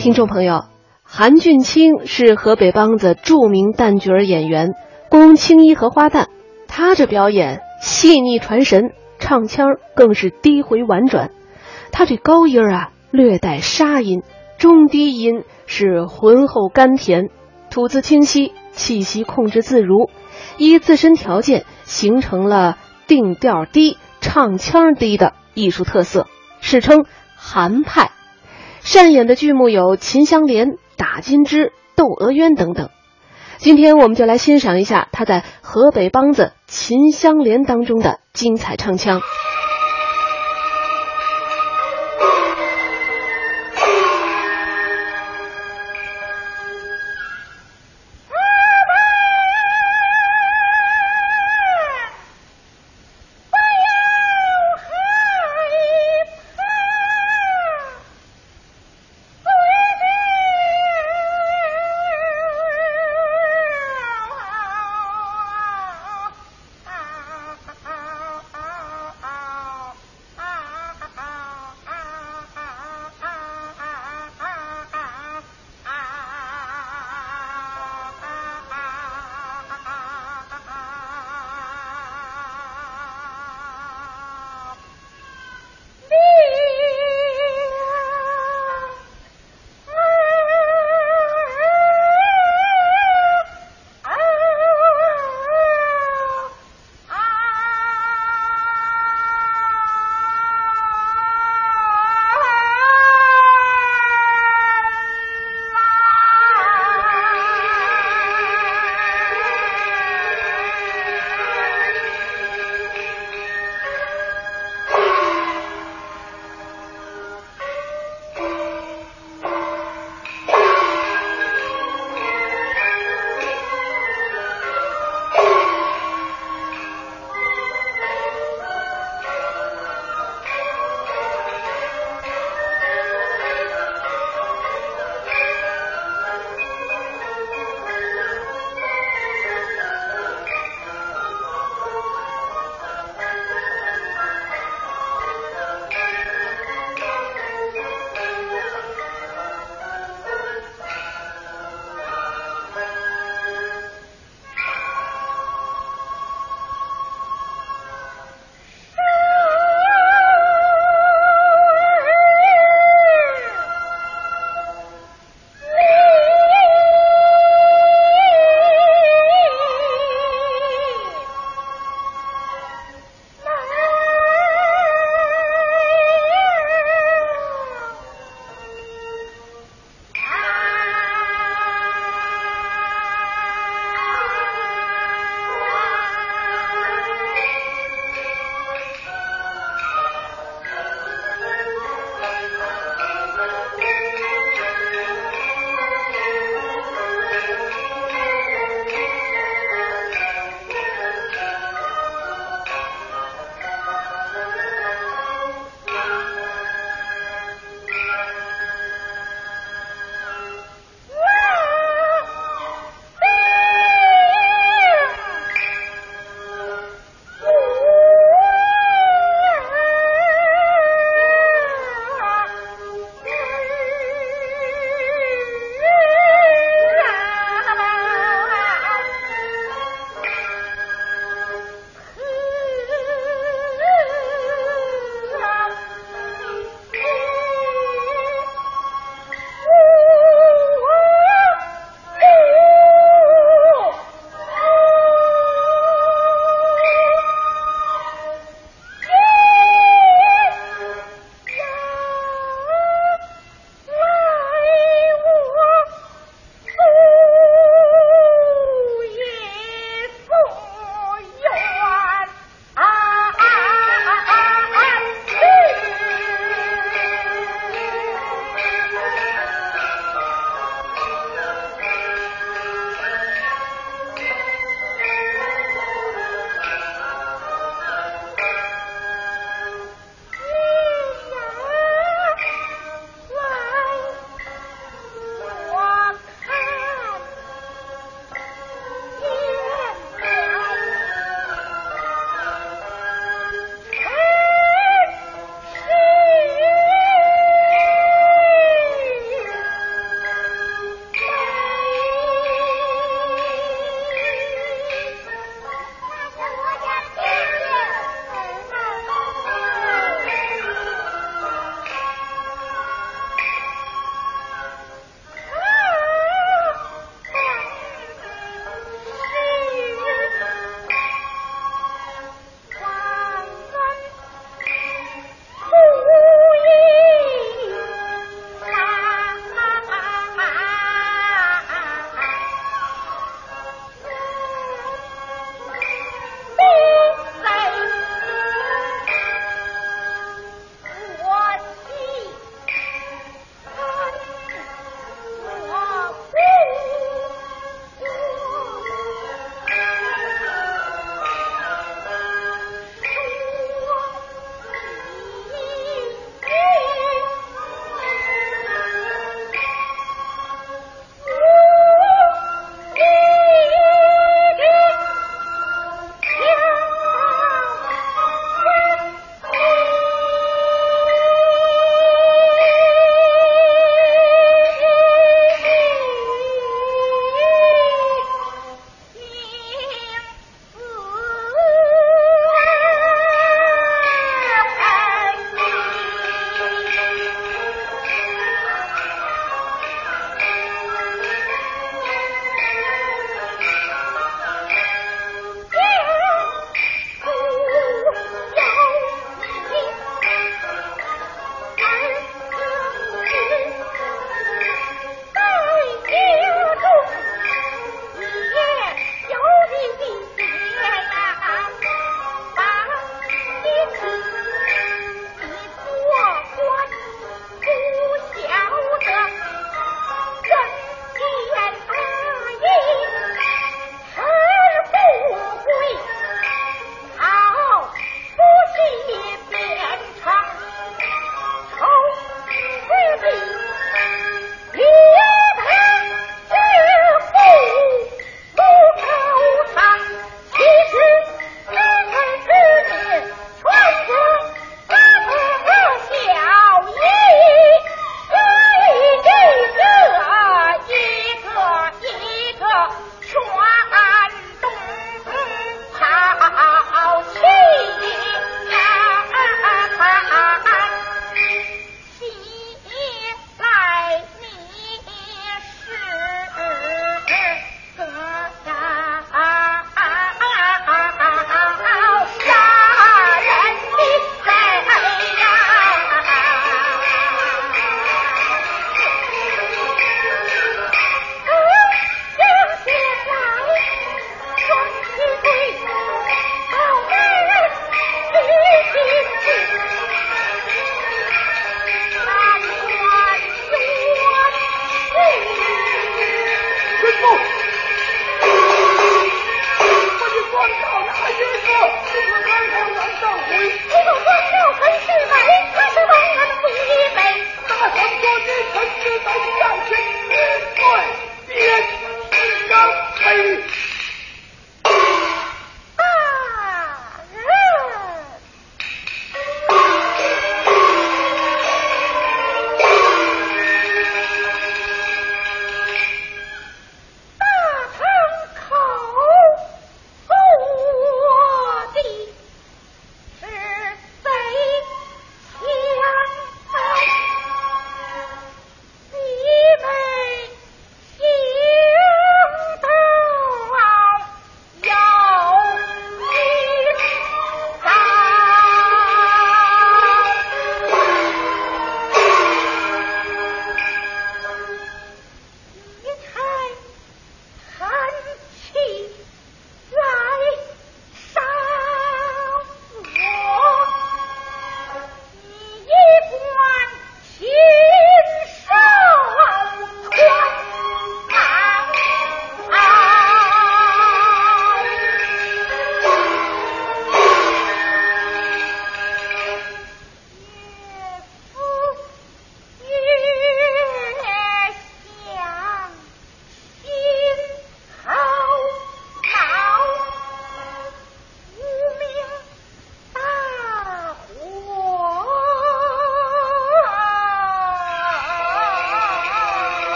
听众朋友，韩俊清是河北梆子著名旦角演员，宫青衣和花旦。他这表演细腻传神，唱腔更是低回婉转。他这高音啊，略带沙音，中低音是浑厚甘甜，吐字清晰，气息控制自如，依自身条件形成了定调低、唱腔低的艺术特色，史称韩派。擅演的剧目有《秦香莲》《打金枝》《窦娥冤》等等。今天我们就来欣赏一下他在河北梆子《秦香莲》当中的精彩唱腔。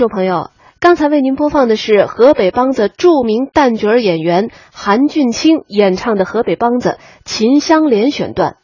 众朋友，刚才为您播放的是河北梆子著名旦角演员韩俊清演唱的河北梆子《秦香莲》选段。